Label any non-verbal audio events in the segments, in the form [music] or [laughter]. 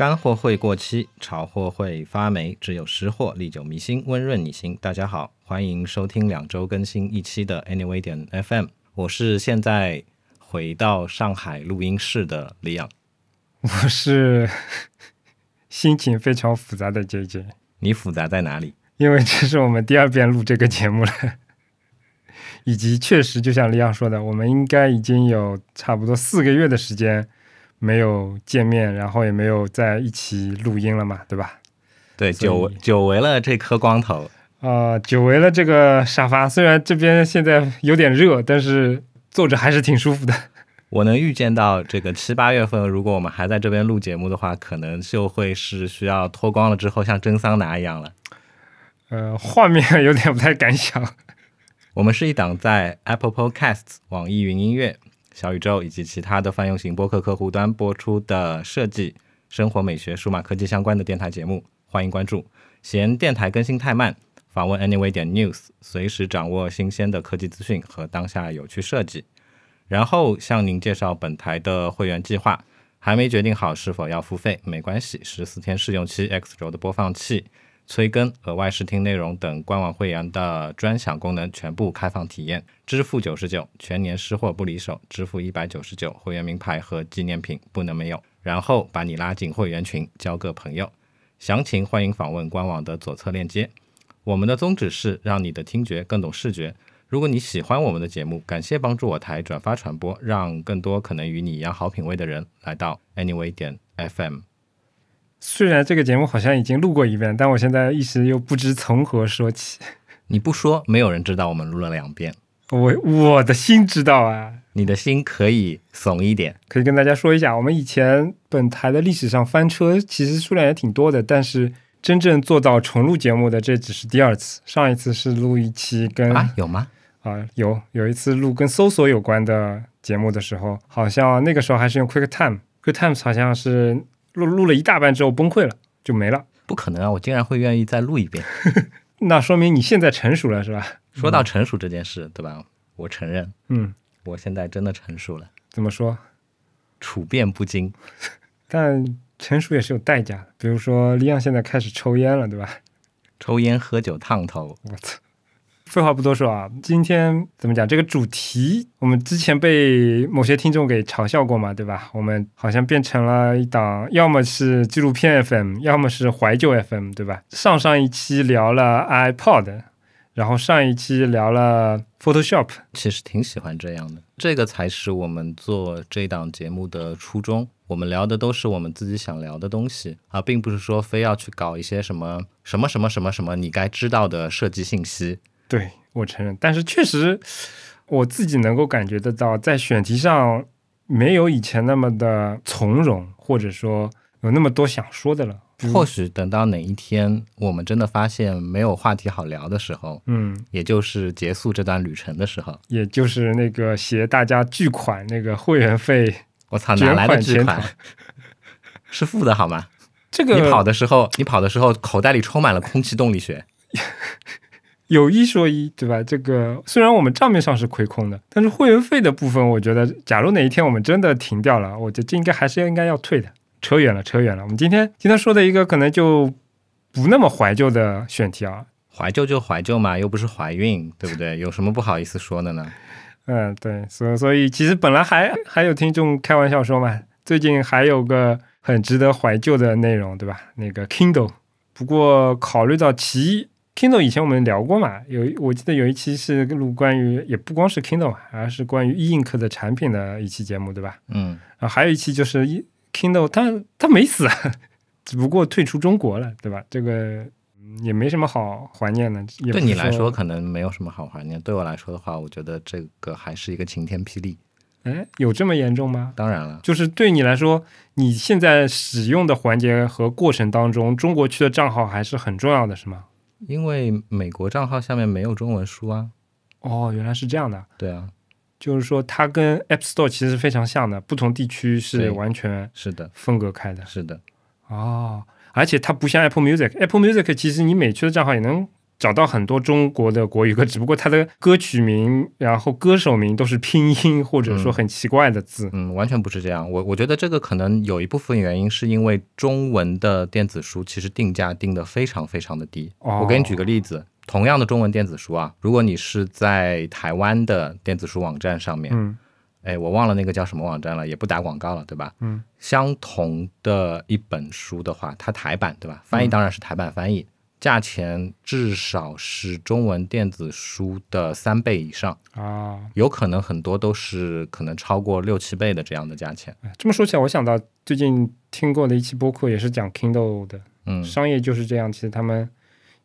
干货会过期，潮货会发霉，只有实货历久弥新，温润你心。大家好，欢迎收听两周更新一期的 Anyway 点 FM，我是现在回到上海录音室的李阳。[laughs] 我是心情非常复杂的 J J，你复杂在哪里？因为这是我们第二遍录这个节目了，[laughs] 以及确实就像李阳说的，我们应该已经有差不多四个月的时间没有见面，然后也没有在一起录音了嘛，对吧？对，久久违了这颗光头。啊、久违了这个沙发，虽然这边现在有点热，但是坐着还是挺舒服的。[laughs] 我能预见到这个七八月份，如果我们还在这边录节目的话，可能就会是需要脱光了之后像蒸桑拿一样了。呃，画面有点不太敢想。我们是一档在 Apple Podcasts、网易云音乐、小宇宙以及其他的泛用型播客客户端播出的设计、生活美学、数码科技相关的电台节目，欢迎关注。嫌电台更新太慢，访问 Anyway 点 News，随时掌握新鲜的科技资讯和当下有趣设计。然后向您介绍本台的会员计划，还没决定好是否要付费，没关系，十四天试用期，X 轴的播放器。催更、额外试听内容等官网会员的专享功能全部开放体验，支付九十九，全年失货不离手，支付一百九十九，会员名牌和纪念品不能没有，然后把你拉进会员群，交个朋友。详情欢迎访问官网的左侧链接。我们的宗旨是让你的听觉更懂视觉。如果你喜欢我们的节目，感谢帮助我台转发传播，让更多可能与你一样好品味的人来到 Anyway 点 FM。虽然这个节目好像已经录过一遍，但我现在一时又不知从何说起。[laughs] 你不说，没有人知道我们录了两遍。我我的心知道啊，你的心可以怂一点。可以跟大家说一下，我们以前本台的历史上翻车其实数量也挺多的，但是真正做到重录节目的这只是第二次。上一次是录一期跟啊，有吗？啊，有有一次录跟搜索有关的节目的时候，好像那个时候还是用 QuickTime，QuickTime 好像是录录了一大半之后崩溃了，就没了。不可能啊！我竟然会愿意再录一遍。[laughs] 那说明你现在成熟了，是吧？[laughs] 说到成熟这件事，对吧？我承认，嗯，我现在真的成熟了，怎么说？处变不惊。[laughs] 但成熟也是有代价的，比如说李阳现在开始抽烟了，对吧？抽烟喝酒烫头，我操！废话不多说啊，今天怎么讲这个主题？我们之前被某些听众给嘲笑过嘛，对吧？我们好像变成了一档，要么是纪录片 FM，要么是怀旧 FM，对吧？上上一期聊了 iPod，然后上一期聊了 Photoshop，其实挺喜欢这样的。这个才是我们做这档节目的初衷。我们聊的都是我们自己想聊的东西啊，并不是说非要去搞一些什么什么什么什么什么你该知道的设计信息。对我承认，但是确实我自己能够感觉得到，在选题上没有以前那么的从容，或者说有那么多想说的了。或许等到哪一天我们真的发现没有话题好聊的时候，嗯，也就是结束这段旅程的时候，也就是那个携大家巨款那个会员费，我操，卷哪来的巨款？是负的好吗？这个你跑的时候，你跑的时候口袋里充满了空气动力学。[laughs] 有一说一，对吧？这个虽然我们账面上是亏空的，但是会员费的部分，我觉得假如哪一天我们真的停掉了，我觉得这应该还是应该要退的。扯远了，扯远了。我们今天今天说的一个可能就不那么怀旧的选题啊，怀旧就怀旧嘛，又不是怀孕，对不对？有什么不好意思说的呢？嗯，对，所以所以其实本来还还有听众开玩笑说嘛，最近还有个很值得怀旧的内容，对吧？那个 Kindle。不过考虑到其一 Kindle 以前我们聊过嘛，有我记得有一期是录关于也不光是 Kindle，而是关于 e ink 的产品的一期节目，对吧？嗯，然后还有一期就是 e- Kindle 它它没死啊，[laughs] 只不过退出中国了，对吧？这个嗯也没什么好怀念的。也对你来说可能没有什么好怀念，对我来说的话，我觉得这个还是一个晴天霹雳。哎，有这么严重吗？当然了，就是对你来说，你现在使用的环节和过程当中，中国区的账号还是很重要的，是吗？因为美国账号下面没有中文书啊。哦，原来是这样的，对啊，就是说它跟 App Store 其实非常像的，不同地区是完全是的，分隔开的。是的，哦，而且它不像 Apple Music，Apple Music 其实你美区的账号也能找到很多中国的国语歌，只不过它的歌曲名，然后歌手名都是拼音，或者说很奇怪的字。嗯，完全不是这样。我我觉得这个可能有一部分原因是因为中文的电子书其实定价定的非常非常的低。哦我给你举个例子，同样的中文电子书啊，如果你是在台湾的电子书网站上面，嗯哎，我忘了那个叫什么网站了，也不打广告了，对吧？嗯，相同的一本书的话，它台版对吧？翻译嗯当然是台版翻译，价钱至少是中文电子书的三倍以上，啊，有可能很多都是可能超过六七倍的这样的价钱。哎这么说起来，我想到最近听过的一期播客，也是讲 Kindle 的，嗯商业就是这样。其实他们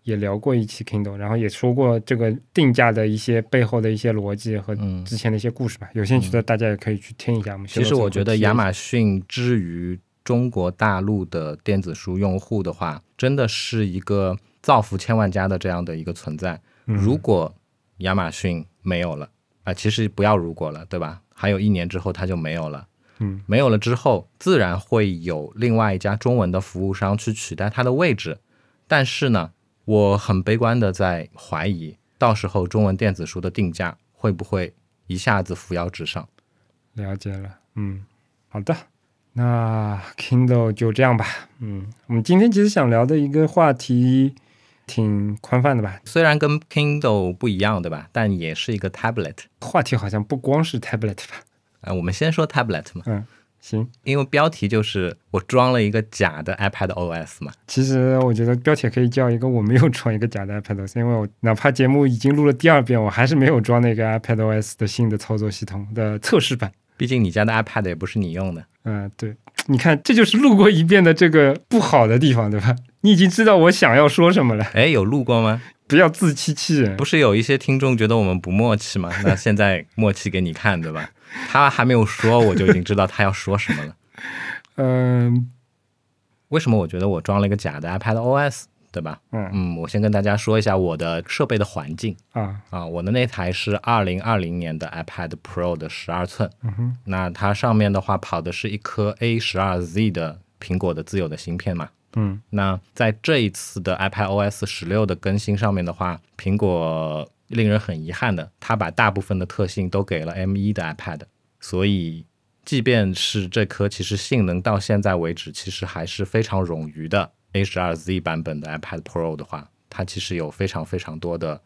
也聊过一期 Kindle，然后也说过这个定价的一些背后的一些逻辑和嗯之前的一些故事吧。有兴趣的大家也可以去听一下。其实我觉得亚马马逊之于中国大陆的电子书用户的话，真的是一个造福千万家的这样的一个存在。嗯如果亚马逊没有了啊、其实不要如果了，对吧？还有一年之后它就没有了。嗯，没有了之后，自然会有另外一家中文的服务商去取代它的位置。但是呢，我很悲观的在怀疑，到时候中文电子书的定价会不会一下子扶摇直上？了解了，嗯，好的，那 Kindle 就这样吧。嗯，我们今天其实想聊的一个话题挺宽泛的吧，虽然跟 Kindle 不一样，对吧？但也是一个 tablet。话题好像不光是 tablet 吧。呃，我们先说 tablet 嘛，嗯，行，因为标题就是我装了一个假的 iPad OS 嘛。其实我觉得标题可以叫一个我没有装一个假的 iPadOS，因为我哪怕节目已经录了第二遍，我还是没有装那个 iPadOS 的新的操作系统的测试版。毕竟你家的 iPad 也不是你用的。嗯，对，你看，这就是录过一遍的这个不好的地方，对吧？你已经知道我想要说什么了，哎，有录过吗？不要自欺欺人。不是有一些听众觉得我们不默契吗？[laughs] 那现在默契给你看，对吧？他还没有说，我就已经知道他要说什么了。[laughs] 嗯为什么我觉得我装了一个假的 iPad OS，对吧？嗯。嗯，我先跟大家说一下我的设备的环境。啊，啊，我的那台是二零二零年的 iPad Pro 的十二寸，嗯哼，那它上面的话跑的是一颗 A 十二 Z 的苹果的自有的芯片嘛。嗯。那在这一次的 iPad OS 十六的更新上面的话，苹果令人很遗憾的，它把大部分的特性都给了 M 一的 iPad，所以即便是这颗其实性能到现在为止其实还是非常冗余的 A 十二 Z 版本的 iPad Pro 的话，它其实有非常非常多的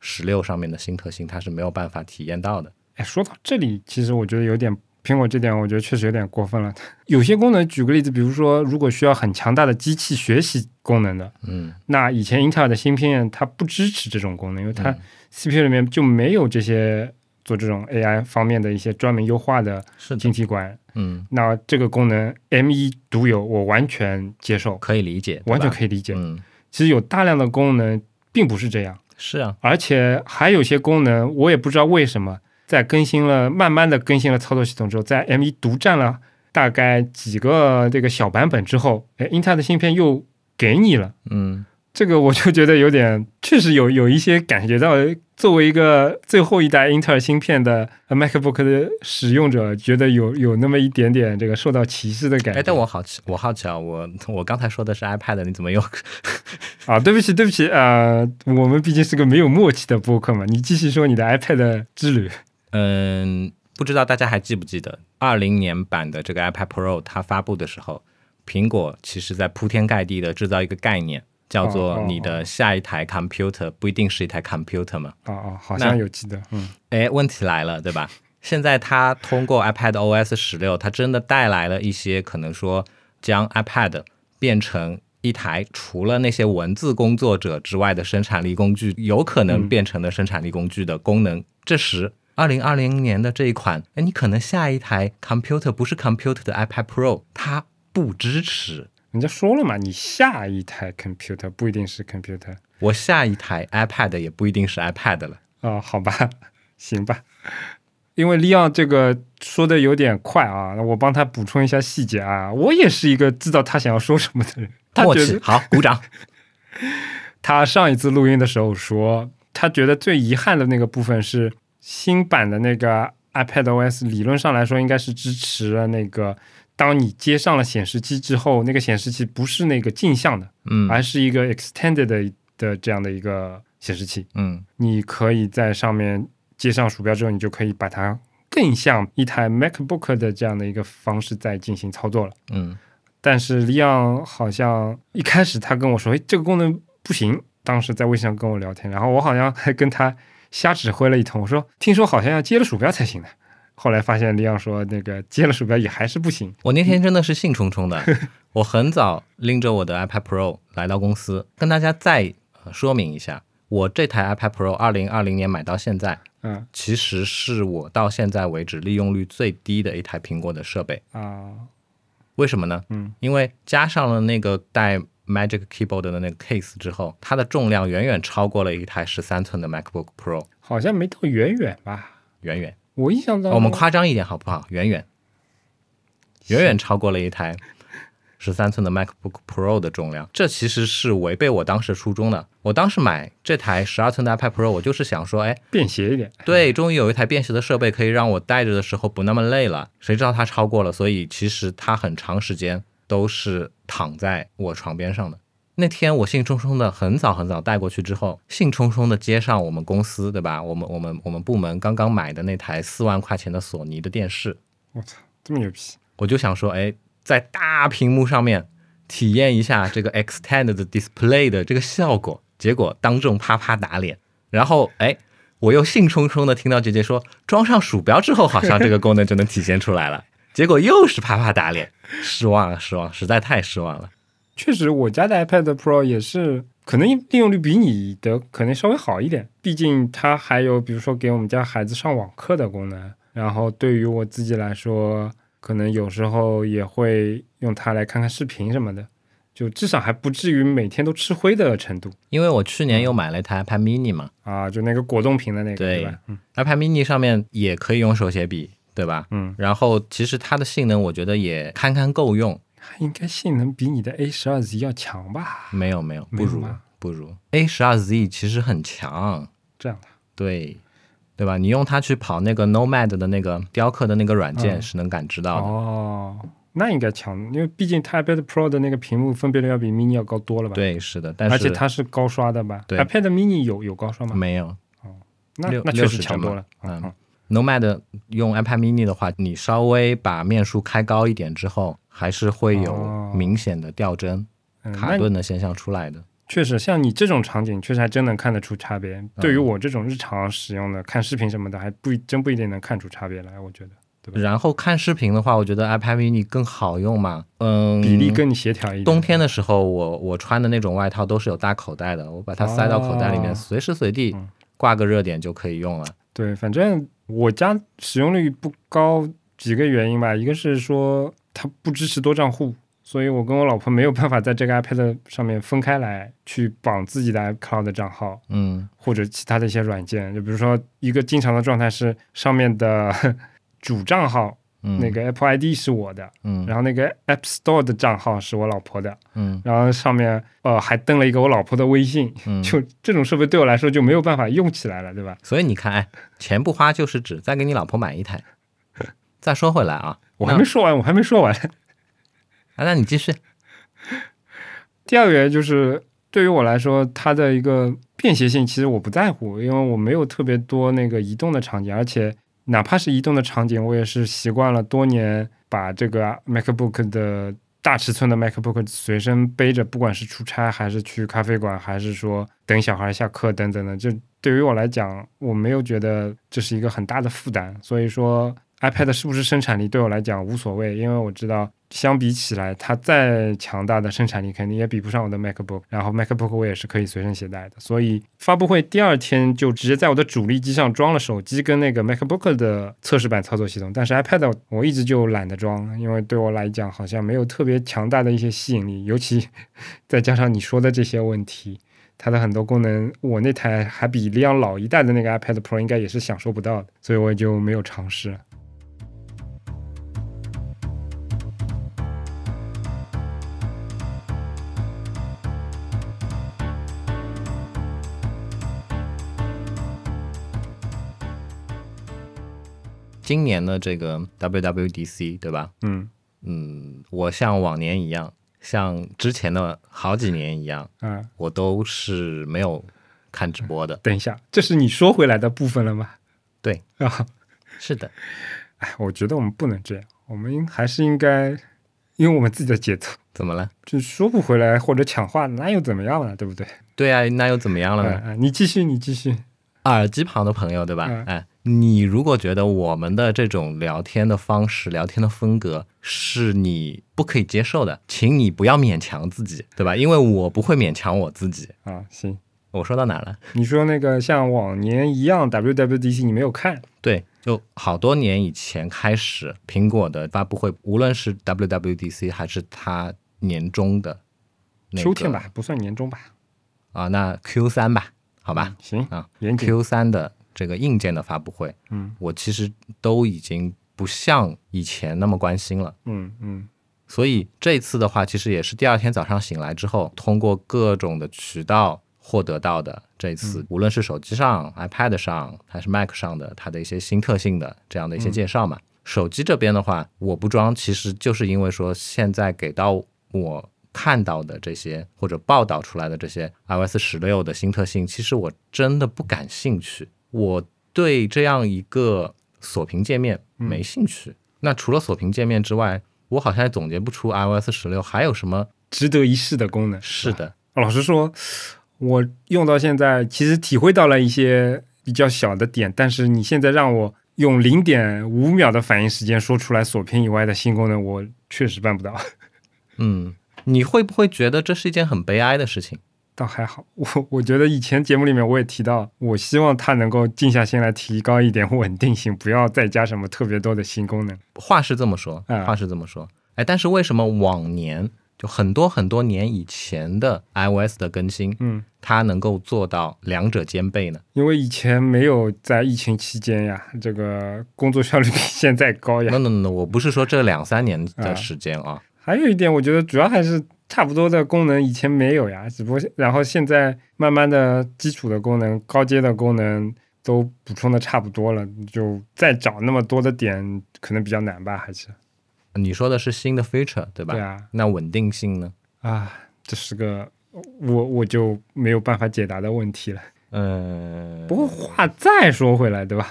十六上面的新特性，它是没有办法体验到的。哎，说到这里，其实我觉得有点苹果这点，我觉得确实有点过分了。[laughs] 有些功能，举个例子，比如说，如果需要很强大的机器学习功能的，嗯那以前英特尔的芯片它不支持这种功能，因为它嗯 CPU 里面就没有这些做这种 AI 方面的一些专门优化的晶，体管。嗯，那这个功能 M 1独有，我完全接受，可以理解，完全，可以理解。嗯，其实有大量的功能并不是这样。是啊，而且还有些功能，我也不知道为什么，在更新了慢慢的更新了操作系统之后，在 M 1独占了大概几个这个小版本之后，哎，英特尔的芯片又给你了。嗯。这个我就觉得有点，确实有有一些感觉到，作为一个最后一代英特尔芯片的呃 MacBook 的使用者，觉得有有那么一点点这个受到歧视的感觉。哎，但我好奇，我好奇啊，我我刚才说的是 iPad，你怎么又？[laughs] 啊，对不起，对不起，呃，我们毕竟是个没有默契的播客嘛，你继续说你的 iPad 之旅。嗯，不知道大家还记不记得，二零年版的这个 iPad Pro 它发布的时候，苹果其实在铺天盖地的制造一个概念，叫做你的下一台 computer 不一定是一台 computer 嘛。哦哦，好像有记得，嗯哎，问题来了，对吧？现在它通过 iPad OS 十六，它真的带来了一些可能说将 iPad 变成一台除了那些文字工作者之外的生产力工具，有可能变成的生产力工具的功能。这时，二零二零年的这一款，哎，你可能下一台 computer 不是 computer 的 iPad Pro，它不支持。人家说了嘛，你下一台 computer 不一定是 computer 我下一台 iPad 也不一定是 iPad 了。啊、好吧，[laughs] 行吧。因为利昂这个说的有点快啊，那我帮他补充一下细节啊。我也是一个知道他想要说什么的人。他默觉得，好，鼓掌。他上一次录音的时候说，他觉得最遗憾的那个部分是新版的那个 iPadOS 理论上来说应该是支持了那个，当你接上了显示器之后，那个显示器不是那个镜像的，嗯而是一个 extended 的的这样的一个显示器，嗯你可以在上面接上鼠标之后，你就可以把它更像一台 MacBook 的这样的一个方式在进行操作了。嗯但是利昂好像一开始他跟我说，哎，这个功能不行。当时在微信上跟我聊天，然后我好像还跟他瞎指挥了一通。我说，听说好像要接了鼠标才行的。后来发现李昂说，那个接了鼠标也还是不行。我那天真的是兴冲冲的，[laughs] 我很早拎着我的 iPad Pro 来到公司，跟大家再呃说明一下，我这台 iPad Pro 二零二零年买到现在，嗯其实是我到现在为止利用率最低的一台苹果的设备。啊，为什么呢？嗯，因为加上了那个带 Magic Keyboard 的那个 case 之后，它的重量远远超过了一台十三寸的 MacBook Pro，好像没到远远吧？远远。我印象当中，我们夸张一点好不好？远远，远远超过了一台十三寸的 MacBook Pro 的重量，这其实是违背我当时初衷的。我当时买这台十二寸的 iPad Pro，我就是想说，哎，便携一点。对，终于有一台便携的设备可以让我带着的时候不那么累了。谁知道它超过了，所以其实它很长时间都是躺在我床边上的。那天我兴冲冲的很早很早带过去之后，兴冲冲的接上我们公司对吧？我们我们我们部门刚刚买的那台四万块钱的索尼的电视，我操，这么牛逼！我就想说，哎，在大屏幕上面体验一下这个 extended display 的这个效果，结果当众啪啪打脸。然后，哎，我又兴冲冲的听到姐姐说，装上鼠标之后，好像这个功能就能体现出来了。结果又是啪啪打脸，失望了，失望，实在太失望了。确实，我家的 iPad Pro 也是，可能利用率比你的可能稍微好一点，毕竟它还有比如说给我们家孩子上网课的功能。然后对于我自己来说，可能有时候也会用它来看看视频什么的，就至少还不至于每天都吃灰的程度因为我去年又买了一台 iPad mini 嘛啊。就那个果冻屏的那个，对对吧？嗯，iPad mini 上面也可以用手写笔，对吧？嗯，然后其实它的性能我觉得也堪堪够用，它应该性能比你的 A 十二 Z 要强吧？没有没有，不如不如 A 十二 Z 其实很强，这样的，对对吧？你用它去跑那个 Nomad 的那个雕刻的那个软件嗯是能感知到的。哦，那应该强，因为毕竟它 iPad Pro 的那个屏幕分辨率要比 mini 要高多了吧？对，是的，但是而且它是高刷的吧？对，iPad mini 有有高刷吗？没有那那确实60帧嘛强多了。嗯嗯 Nomad 用 iPad mini 的话，你稍微把面数开高一点之后，还是会有哦明显的掉帧、嗯，卡顿的现象出来的。确实，像你这种场景，确实还真能看得出差嗯别。对于我这种日常使用的看视频什么的，还不真不一定能看出差别来。我觉得对吧然后看视频的话，我觉得 iPad mini 更好用嘛。嗯，比例更协调一点。冬天的时候，我我穿的那种外套都是有大口袋的，我把它塞到口袋里面，哦随时随地嗯挂个热点就可以用了。对，反正我家使用率不高，几个原因吧。一个是说它不支持多账户，所以我跟我老婆没有办法在这个 iPad 上面分开来去绑自己的 iCloud 账号嗯或者其他的一些软件。就比如说，一个经常的状态是上面的 [laughs] 主账号，嗯，那个 Apple ID 是我的，嗯然后那个 App Store 的账号是我老婆的，嗯然后上面呃还登了一个我老婆的微信。嗯，[laughs] 就这种设备对我来说就没有办法用起来了，对吧？所以你看，哎，钱不花就是纸，再给你老婆买一台。再说回来啊，我还没说完，我还没说完。啊，那你继续。[laughs] 第二个原因就是对于我来说，它的一个便携性，其实我不在乎，因为我没有特别多那个移动的场景，而且哪怕是移动的场景，我也是习惯了多年把这个 MacBook 的大尺寸的 MacBook 随身背着，不管是出差还是去咖啡馆，还是说等小孩下课等等的，就对于我来讲，我没有觉得这是一个很大的负担，所以说。iPad 是不是生产力对我来讲无所谓，因为我知道相比起来，它再强大的生产力肯定也比不上我的 MacBook。然后 MacBook 我也是可以随身携带的，所以发布会第二天就直接在我的主力机上装了手机跟那个 MacBook 的测试版操作系统。但是 iPad 我一直就懒得装，因为对我来讲好像没有特别强大的一些吸引力，尤其再加上你说的这些问题。它的很多功能，我那台还比利昂老一代的那个 iPad Pro 应该也是享受不到的，所以我也就没有尝试今年的这个 WWDC 对吧？嗯嗯，我像往年一样，像之前的好几年一样，嗯我都是没有看直播的。等一下，这是你说回来的部分了吗？对啊，是的，哎，我觉得我们不能这样，我们应还是应该因为我们自己的节奏，怎么了？就说不回来或者抢话，那又怎么样了，对不对？对啊，那又怎么样了呢？你继续，你继续。耳机旁的朋友，对吧？嗯哎，你如果觉得我们的这种聊天的方式、聊天的风格是你不可以接受的，请你不要勉强自己，对吧？因为我不会勉强我自己。啊，行，我说到哪了？你说那个像往年一样 WWDC 你没有看，对，就好多年以前开始，苹果的发布会，无论是 WWDC 还是它年终的、那个、秋天吧，不算年终吧？啊，那 Q 三吧，好吧、嗯行啊严谨。，Q 三的这个硬件的发布会，嗯我其实都已经不像以前那么关心了。嗯嗯所以这次的话，其实也是第二天早上醒来之后，通过各种的渠道获得到的。这次、嗯无论是手机上、iPad 上还是 Mac 上的，它的一些新特性的这样的一些介绍嘛。手机这边的话，我不装，其实就是因为说现在给到我看到的这些或者报道出来的这些 iOS 十六的新特性，其实我真的不感兴趣。我对这样一个锁屏界面没兴趣。那除了锁屏界面之外，我好像也总结不出 iOS 十六还有什么值得一试的功能。是的。老实说，我用到现在，其实体会到了一些比较小的点，但是你现在让我用零点五秒的反应时间说出来锁屏以外的新功能，我确实办不到。嗯，你会不会觉得这是一件很悲哀的事情？倒还好，我我觉得以前节目里面我也提到，我希望它能够静下心来提高一点稳定性，不要再加什么特别多的新功能。话是这么说，嗯话是这么说，哎，但是为什么往年就很多很多年以前的 iOS 的更新，嗯，它能够做到两者兼备呢？因为以前没有在疫情期间呀，这个工作效率比现在高呀 no。no no，我不是说这两三年的啊时间啊，还有一点，我觉得主要还是差不多的功能以前没有呀，只不过然后现在慢慢的基础的功能、高阶的功能都补充的差不多了，就再找那么多的点可能比较难吧，还是你说的是新的 feature 对吧？对啊那稳定性呢？啊，这是个我我就没有办法解答的问题了。嗯，不过话再说回来，对吧？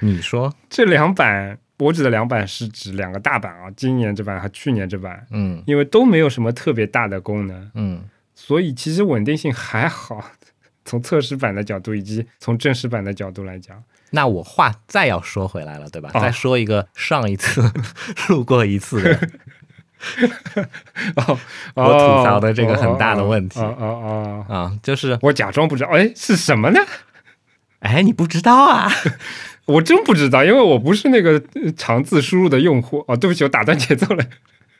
你说，这两版我指的两版是指两个大版啊，今年这版和去年这版，嗯因为都没有什么特别大的功能，嗯，所以其实稳定性还好。[laughs] 从测试版的角度以及从正式版的角度来讲，那我话再要说回来了，对吧？哦再说一个上一次 [laughs] 录过一次的，[laughs] 哦，我吐槽的这个很大的问题哦哦哦哦，啊，就是我假装不知道，哎，是什么呢？哎，你不知道啊？我真不知道，因为我不是那个呃长字输入的用户。哦，对不起，我打断节奏了。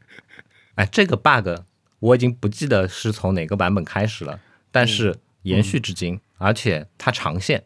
[laughs] 哎，这个 bug 我已经不记得是从哪个版本开始了，但是延续至今，而且它长线。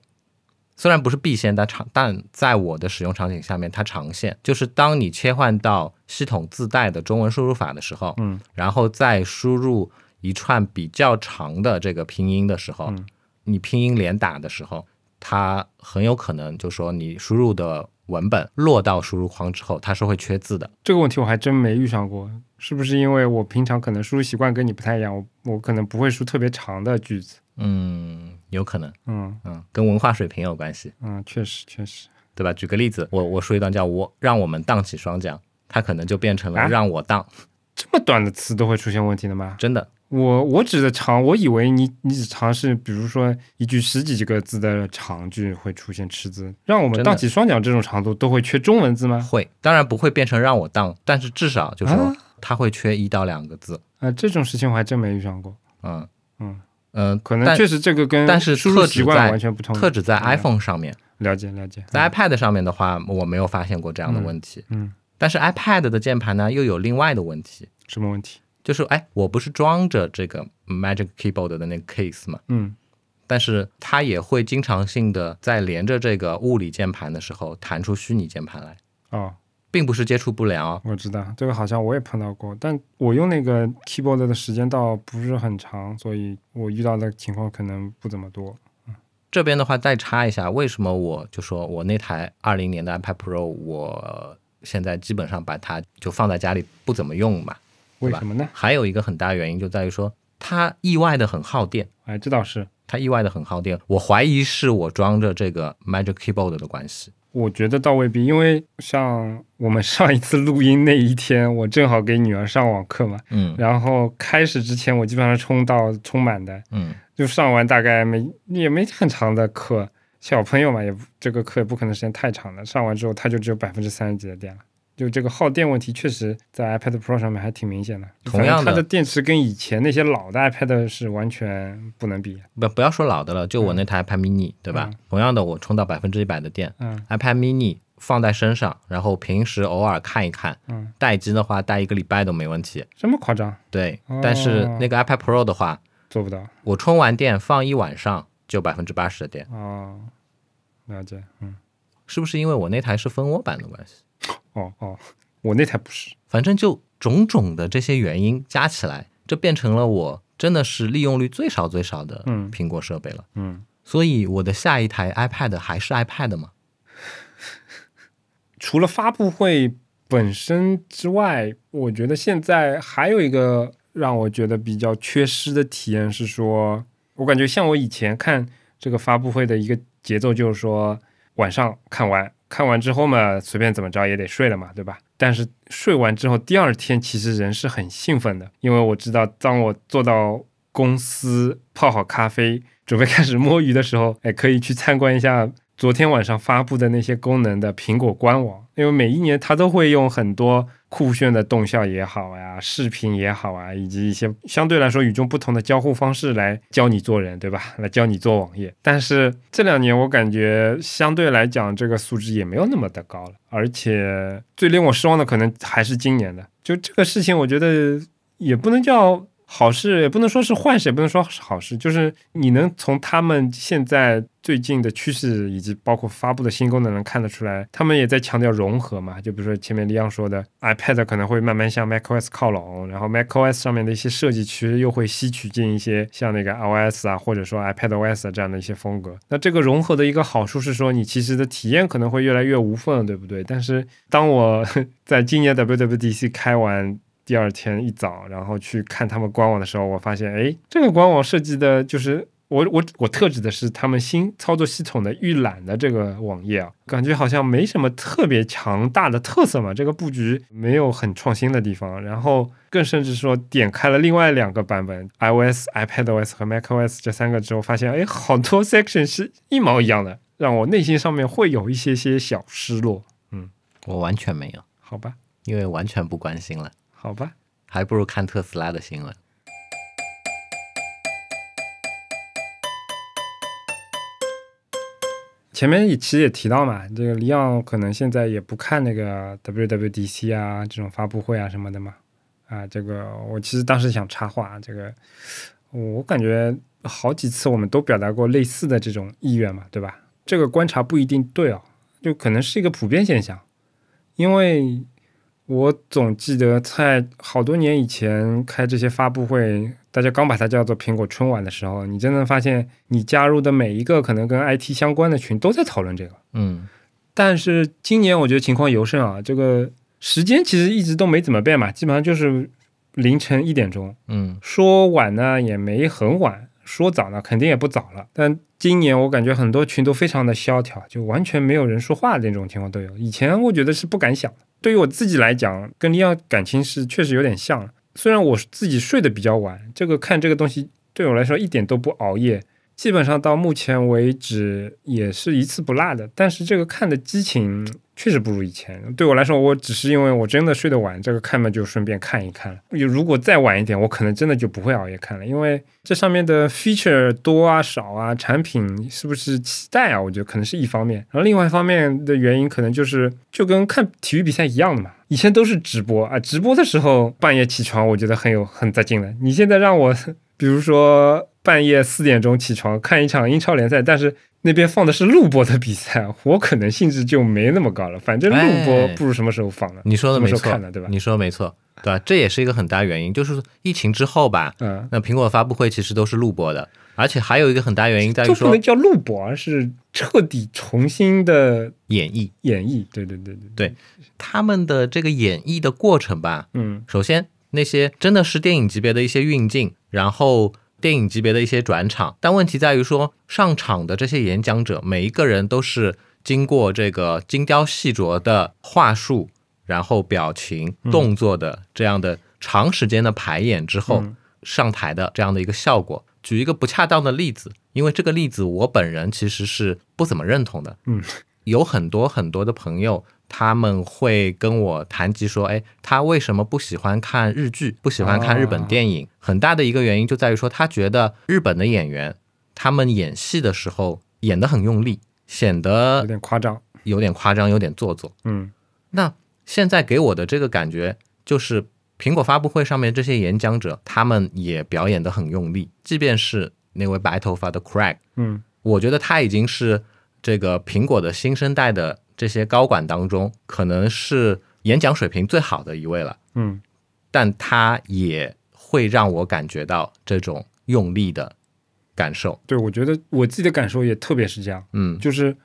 虽然不是必线，但长，但在我的使用场景下面，它长线就是当你切换到系统自带的中文输入法的时候，嗯，然后再输入一串比较长的这个拼音的时候，嗯你拼音连打的时候，它很有可能就说你输入的文本落到输入框之后，它是会缺字的。这个问题我还真没遇上过，是不是因为我平常可能输入习惯跟你不太一样？我我可能不会输特别长的句子。嗯，有可能，嗯嗯，跟文化水平有关系，嗯，确实确实。对吧？举个例子，我我说一段叫我让我们荡起双桨，它可能就变成了啊让我荡，这么短的词都会出现问题的吗？真的。我我指的长，我以为你你只尝试，比如说一句十几个字的长句会出现吃字，让我们荡起双桨这种长度都会缺中文字吗？会，当然不会变成让我荡，但是至少就说啊它会缺一到两个字。啊、这种事情我还真没遇上过。嗯嗯嗯，可能确实这个跟但是输入习惯特指在完全不同。特指在嗯 iPhone 上面，了解了解，在 iPad 上面的话，我没有发现过这样的问题。嗯，但是 iPad 的键盘呢，又有另外的问题，什么问题？就是哎，我不是装着这个 Magic Keyboard 的那个 case 嘛，嗯但是它也会经常性的在连着这个物理键盘的时候弹出虚拟键盘来，哦，并不是接触不良哦。我知道这个好像我也碰到过，但我用那个 keyboard 的时间倒不是很长，所以我遇到的情况可能不怎么多。这边的话再插一下，为什么我就说我那台二零年的 iPad Pro，我现在基本上把它就放在家里不怎么用嘛。为什么呢？还有一个很大原因就在于说，它意外的很耗电，哎，这倒是。它意外的很耗电，我怀疑是我装着这个 Magic Keyboard 的关系。我觉得倒未必，因为像我们上一次录音那一天，我正好给女儿上网课嘛，嗯然后开始之前我基本上充到充满的，嗯，就上完大概没也没很长的课，小朋友嘛也不这个课也不可能时间太长了，上完之后他就只有百分之三十几的电了。就这个耗电问题，确实在 iPad Pro 上面还挺明显的。同样的它的电池跟以前那些老的 iPad 是完全不能比。不不要说老的了，就我那台 iPad mini，、对吧？同样的，我充到百分之一百的电嗯，iPad mini 放在身上，然后平时偶尔看一看，嗯，待机的话待一个礼拜都没问题。这么夸张？对，哦但是那个 iPad Pro 的话，做不到我充完电放一晚上就百分之八十的电，哦，了解。嗯，是不是因为我那台是蜂窝版的关系？哦哦，我那台不是。反正就种种的这些原因加起来，这变成了我真的是利用率最少最少的嗯苹果设备了。嗯，所以我的下一台 iPad 还是 iPad 吗？[laughs] 除了发布会本身之外，我觉得现在还有一个让我觉得比较缺失的体验是说，我感觉像我以前看这个发布会的一个节奏，就是说晚上看完，看完之后嘛，随便怎么着也得睡了嘛，对吧？但是睡完之后，第二天其实人是很兴奋的，因为我知道，当我坐到公司泡好咖啡，准备开始摸鱼的时候，[laughs] 哎，可以去参观一下昨天晚上发布的那些功能的苹果官网，因为每一年它都会用很多酷炫的动效也好呀、视频也好啊，以及一些相对来说与众不同的交互方式来教你做人，对吧？来教你做网页。但是这两年我感觉相对来讲，这个素质也没有那么的高了，而且最令我失望的可能还是今年的。就这个事情，我觉得也不能叫好事，也不能说是坏事，也不能说是好事，就是你能从他们现在最近的趋势以及包括发布的新功能能看得出来，他们也在强调融合嘛。就比如说前面李阳说的，iPad 可能会慢慢向 macOS 靠拢，然后 macOS 上面的一些设计其实又会吸取进一些像那个 iOS 啊，或者说 iPadOS 啊这样的一些风格。那这个融合的一个好处是说，你其实的体验可能会越来越无缝，对不对？但是当我 [laughs] 在今年 WWDC 开完。第二天一早，然后去看他们官网的时候，我发现，哎，这个官网设计的就是我我我特指的是他们新操作系统的预览的这个网页啊，感觉好像没什么特别强大的特色嘛，这个布局没有很创新的地方，然后更甚至说点开了另外两个版本 iOS、iPadOS 和 macOS 这三个之后，发现，哎，好多 section 是一毛一样的，让我内心上面会有一些些小失落。嗯。我完全没有，好吧，因为完全不关心了，好吧。还不如看特斯拉的新闻。前面也其实也提到嘛，这个李昂可能现在也不看那个 WWDC 啊这种发布会啊什么的嘛，啊，这个我其实当时想插话，这个我感觉好几次我们都表达过类似的这种意愿嘛，对吧？这个观察不一定对哦，就可能是一个普遍现象，因为我总记得在好多年以前开这些发布会，大家刚把它叫做苹果春晚的时候，你真的发现你加入的每一个可能跟 IT 相关的群都在讨论这个。嗯但是今年我觉得情况尤甚啊，这个时间其实一直都没怎么变嘛，基本上就是凌晨一点钟。嗯说晚呢也没很晚，说早呢肯定也不早了。但今年我感觉很多群都非常的萧条，就完全没有人说话的那种情况都有。以前我觉得是不敢想的。对于我自己来讲，跟利奥感情是确实有点像。虽然我自己睡得比较晚，这个看这个东西对我来说一点都不熬夜，基本上到目前为止也是一次不落的。但是这个看的激情确实不如以前。对我来说，我只是因为我真的睡得晚，这个看嘛就顺便看一看了。如果再晚一点，我可能真的就不会熬夜看了，因为这上面的 feature 多啊少啊，产品是不是期待啊？我觉得可能是一方面。然后另外一方面的原因，可能就是就跟看体育比赛一样的嘛。以前都是直播啊，直播的时候半夜起床，我觉得很有很带劲的。你现在让我，[laughs] 比如说半夜四点钟起床看一场英超联赛，但是那边放的是录播的比赛，我可能兴致就没那么高了。反正录播哎不如什么时候放了。你说的没错对吧你说的没错，对吧？这也是一个很大原因，就是疫情之后吧，嗯，那苹果发布会其实都是录播的，而且还有一个很大原因在于说就不能叫录播，而是彻底重新的演绎，演绎。对对对对，对他们的这个演绎的过程吧，嗯首先那些真的是电影级别的一些运镜，然后电影级别的一些转场。但问题在于说，上场的这些演讲者每一个人都是经过这个精雕细琢的话术，然后表情、动作的这样的长时间的排演之后。上台的这样的一个效果，举一个不恰当的例子，因为这个例子我本人其实是不怎么认同的。嗯，有很多很多的朋友，他们会跟我谈及说，哎，他为什么不喜欢看日剧，不喜欢看日本电影？很大的一个原因就在于说，他觉得日本的演员他们演戏的时候演得很用力，显得有点夸张，有点夸张，有点做作。嗯，那现在给我的这个感觉就是。苹果发布会上面这些演讲者，他们也表演得很用力。即便是那位白头发的 Craig，嗯，我觉得他已经是这个苹果的新生代的这些高管当中，可能是演讲水平最好的一位了。嗯，但他也会让我感觉到这种用力的感受。对，我觉得我自己的感受也特别是这样。嗯，就是。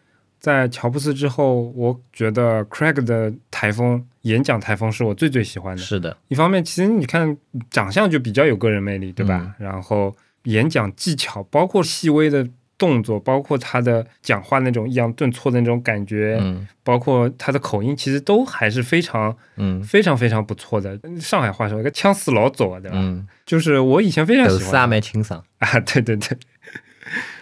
在乔布斯之后，我觉得 Craig 的台风演讲台风是我最最喜欢的。是的，一方面，其实你看长相就比较有个人魅力，对吧？然后演讲技巧，包括细微的动作，包括他的讲话那种抑扬顿挫的那种感觉，嗯，包括他的口音，其实都还是非常，嗯，非常非常不错的。上海话说，一个腔似老走，对吧？嗯，就是我以前非常喜欢。啊，对对对。[laughs]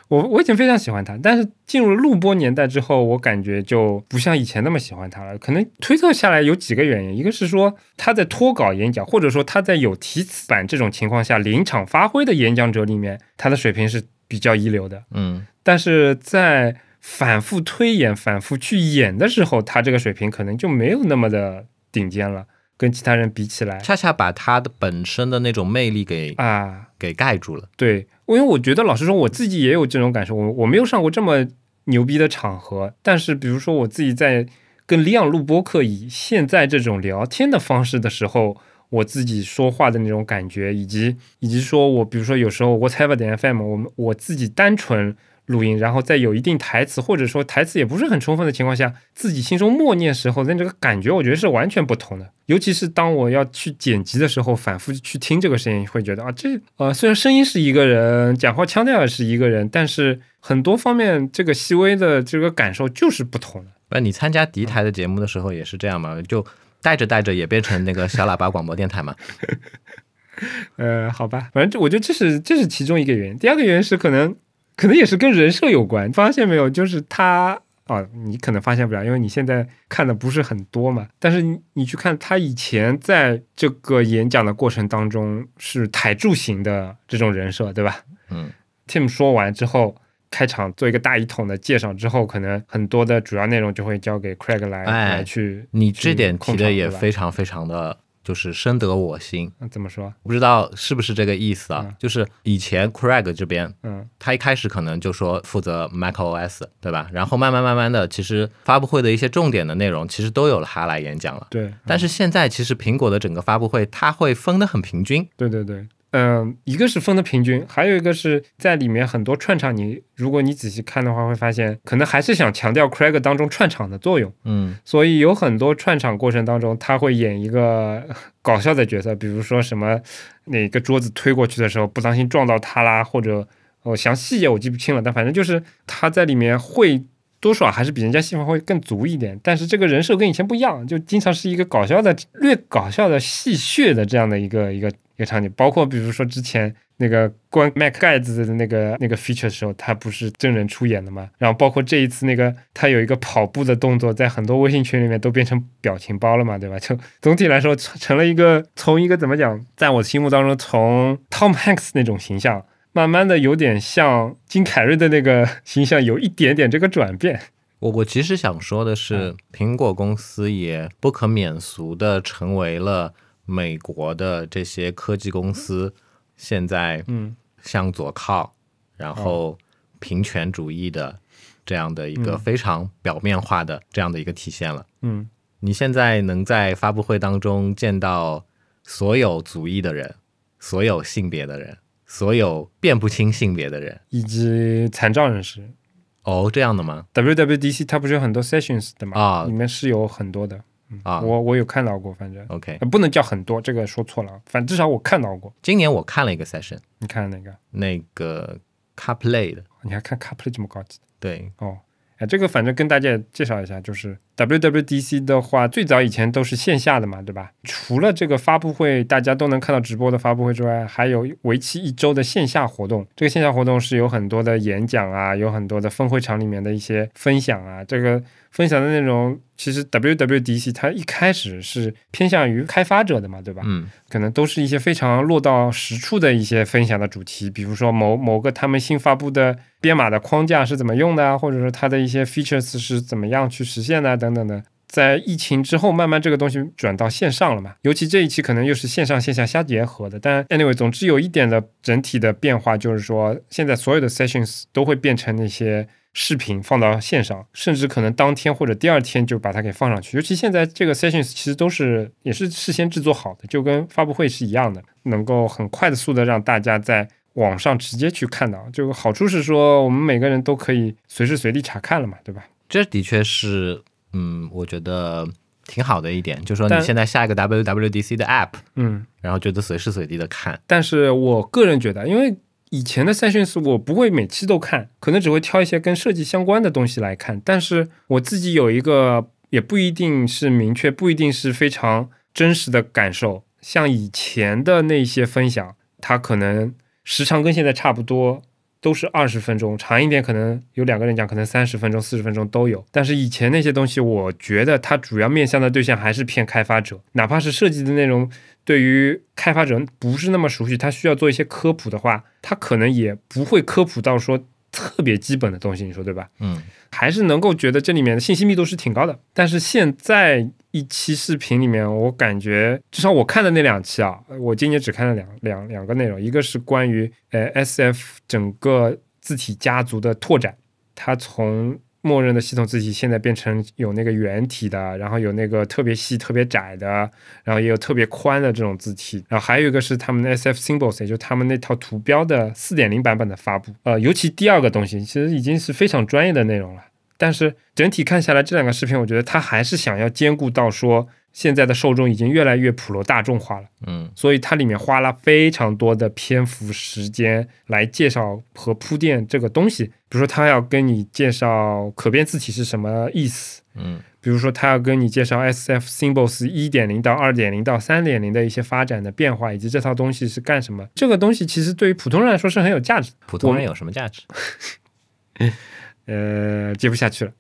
我我以前非常喜欢他，但是进入了录播年代之后，我感觉就不像以前那么喜欢他了。可能推测下来有几个原因，一个是说他在脱稿演讲，或者说他在有题词版这种情况下临场发挥的演讲者里面，他的水平是比较一流的。嗯，但是在反复推演、反复去演的时候，他这个水平可能就没有那么的顶尖了。跟其他人比起来，恰恰把他的本身的那种魅力给啊给盖住了。对，因为我觉得老实说，我自己也有这种感受。我我没有上过这么牛逼的场合，但是比如说我自己在跟李昂录播客以现在这种聊天的方式的时候，我自己说话的那种感觉，以及以及说我比如说有时候 whatever 点 FM，我们我自己单纯。录音，然后在有一定台词或者说台词也不是很充分的情况下，自己心中默念时候，那这个感觉我觉得是完全不同的。尤其是当我要去剪辑的时候，反复去听这个声音，会觉得啊，这呃虽然声音是一个人，讲话腔调也是一个人，但是很多方面这个细微的这个感受就是不同的。那你参加敌台的节目的时候也是这样吗？就带着带着也变成那个小喇叭广播电台嘛？[laughs] 呃，好吧，反正这我觉得这是这是其中一个原因。第二个原因是可能。可能也是跟人设有关，发现没有？就是他啊，你可能发现不了，因为你现在看的不是很多嘛。但是你你去看他以前在这个演讲的过程当中是台柱型的这种人设，对吧？嗯，Tim 说完之后，开场做一个大一统的介绍之后，可能很多的主要内容就会交给 Craig 来来去。你这点提的也非常非常的。就是深得我心，怎么说？不知道是不是这个意思啊？就是以前 Craig 这边，嗯，他一开始可能就说负责 macOS，对吧？然后慢慢慢慢的，其实发布会的一些重点的内容，其实都有了他来演讲了。对。但是现在其实苹果的整个发布会，它会分得很平均。对对对。嗯，一个是分的平均，还有一个是在里面很多串场，你如果你仔细看的话，会发现可能还是想强调 Craig 当中串场的作用。嗯，所以有很多串场过程当中，他会演一个 [laughs] 搞笑的角色，比如说什么哪个桌子推过去的时候不当心撞到他啦，或者哦详细节我记不清了，但反正就是他在里面会多少还是比人家戏份会更足一点。但是这个人设跟以前不一样，就经常是一个搞笑的、略搞笑的戏谑的这样的一个一个。一个场景，包括比如说之前那个关 Mac 盖子的那个那个 feature 的时候，他不是真人出演的嘛？然后包括这一次那个他有一个跑步的动作，在很多微信群里面都变成表情包了嘛，对吧？就总体来说成了一个从一个怎么讲，在我心目当中从 Tom Hanks 那种形象，慢慢的有点像金凯瑞的那个 [laughs] 形象，有一点点这个转变。我我其实想说的是，苹果公司也不可免俗的成为了。美国的这些科技公司现在嗯向左靠，然后平权主义的这样的一个非常表面化的这样的一个体现了。嗯，你现在能在发布会当中见到所有族裔的人，所有性别的人，所有辨不清性别的人，以及残障人士。哦，这样的吗？WWDC 它不是有很多 sessions 的吗？啊，里面是有很多的。啊。我我有看到过，反正、OK，呃不能叫很多，这个说错了，反正至少我看到过。今年我看了一个 session，你看哪个，那个 CarPlay 的，你还看 CarPlay 这么高级对，哦？哎，这个反正跟大家介绍一下，就是 WWDC 的话，最早以前都是线下的嘛，对吧？除了这个发布会大家都能看到直播的发布会之外，还有为期一周的线下活动。这个线下活动是有很多的演讲啊，有很多的分会场里面的一些分享啊。这个分享的内容，其实 WWDC 它一开始是偏向于开发者的嘛，对吧？嗯可能都是一些非常落到实处的一些分享的主题，比如说某某个他们新发布的编码的框架是怎么用的啊，或者说它的一些 features 是怎么样去实现的啊等等的。在疫情之后，慢慢这个东西转到线上了嘛，尤其这一期可能又是线上线下相结合的。但 anyway，总之有一点的整体的变化就是说，现在所有的 sessions 都会变成那些视频放到线上，甚至可能当天或者第二天就把它给放上去。尤其现在这个 sessions 其实都是也是事先制作好的，就跟发布会是一样的，能够很快的速的让大家在网上直接去看到。就好处是说，我们每个人都可以随时随地查看了嘛，对吧？这的确是，嗯，我觉得挺好的一点，就是说你现在下一个 WWDC 的 app，嗯，然后觉得随时随地的看，但是我个人觉得，因为以前的 sessions 我不会每期都看，可能只会挑一些跟设计相关的东西来看。但是我自己有一个，也不一定是明确，不一定是非常真实的感受。像以前的那些分享，它可能时长跟现在差不多，都是二十分钟，长一点可能有两个人讲，可能三十分钟、四十分钟都有。但是以前那些东西，我觉得它主要面向的对象还是偏开发者，哪怕是设计的内容，对于开发者不是那么熟悉，他需要做一些科普的话，他可能也不会科普到说特别基本的东西，你说对吧？嗯还是能够觉得这里面的信息密度是挺高的。但是现在一期视频里面，我感觉至少我看的那两期啊，我今年只看了两两两个内容，一个是关于呃 SF 整个字体家族的拓展，它从默认的系统字体现在变成有那个圆体的，然后有那个特别细、特别窄的，然后也有特别宽的这种字体，然后还有一个是他们的 SF Symbols，也就他们那套图标的四点零版本的发布。呃，尤其第二个东西，其实已经是非常专业的内容了。但是整体看下来，这两个视频，我觉得他还是想要兼顾到说，现在的受众已经越来越普罗大众化了。嗯所以它里面花了非常多的篇幅时间来介绍和铺垫这个东西。比如说，他要跟你介绍可变字体是什么意思，嗯比如说他要跟你介绍 SF Symbols 一点零到二点零到三点零的一些发展的变化，以及这套东西是干什么。这个东西其实对于普通人来说是很有价值。普通人有什么价值？[laughs] 呃，接不下去了。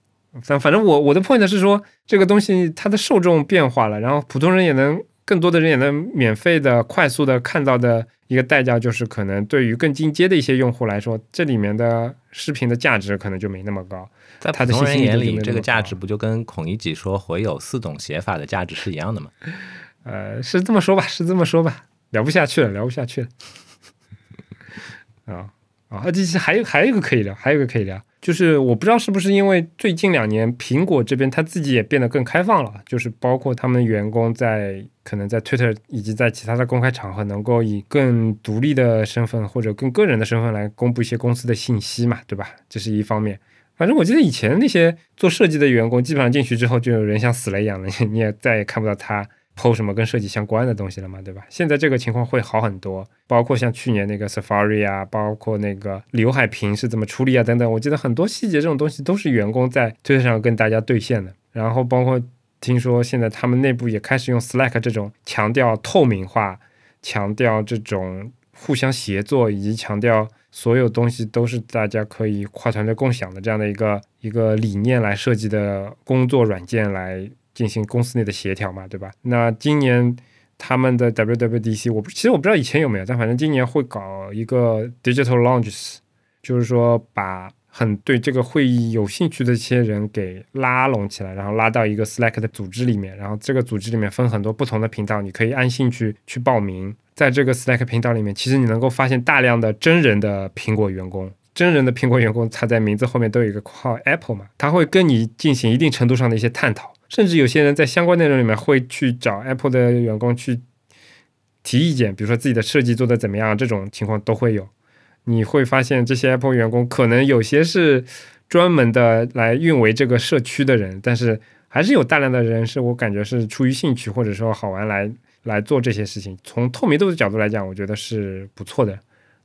反反正我我的 point 是说，这个东西它的受众变化了，然后普通人也能更多的人也能免费的、快速的看到的一个代价，就是可能对于更进阶的一些用户来说，这里面的视频的价值可能就没那么高。在他的普通人眼里，这个价值不就跟孔乙己说“回有四种写法”的价值是一样的吗？[laughs] 呃，是这么说吧，是这么说吧，聊不下去了，聊不下去了。啊 [laughs] 啊，其实还有还有一个可以聊，还有一个可以聊，就是我不知道是不是因为最近两年苹果这边它自己也变得更开放了，就是包括他们员工在可能在 Twitter 以及在其他的公开场合，能够以更独立的身份或者更个人的身份来公布一些公司的信息嘛，对吧？这是一方面。反正我记得以前那些做设计的员工，基本上进去之后就有人像死了一样的，你也再也看不到他 PO 什么跟设计相关的东西了嘛，对吧？现在这个情况会好很多，包括像去年那个 Safari 啊，包括那个刘海屏是怎么处理啊等等，我记得很多细节这种东西都是员工在推特上跟大家兑现的。然后包括听说现在他们内部也开始用 Slack 这种强调透明化、强调这种互相协作，以及强调所有东西都是大家可以跨团队共享的这样的一个一个理念来设计的工作软件来进行公司内的协调嘛，对吧？那今年他们的 WWDC，我其实我不知道以前有没有，但反正今年会搞一个 Digital Lounges，就是说把很对这个会议有兴趣的一些人给拉拢起来，然后拉到一个 Slack 的组织里面，然后这个组织里面分很多不同的频道，你可以按兴趣去报名。在这个 Slack 频道里面，其实你能够发现大量的真人的苹果员工。真人的苹果员工，他在名字后面都有一个括号 Apple 嘛，他会跟你进行一定程度上的一些探讨，甚至有些人在相关内容里面会去找 Apple 的员工去提意见，比如说自己的设计做的怎么样，这种情况都会有。你会发现这些 Apple 员工可能有些是专门的来运维这个社区的人，但是还是有大量的人是我感觉是出于兴趣或者说好玩来来做这些事情。从透明度的角度来讲，我觉得是不错的。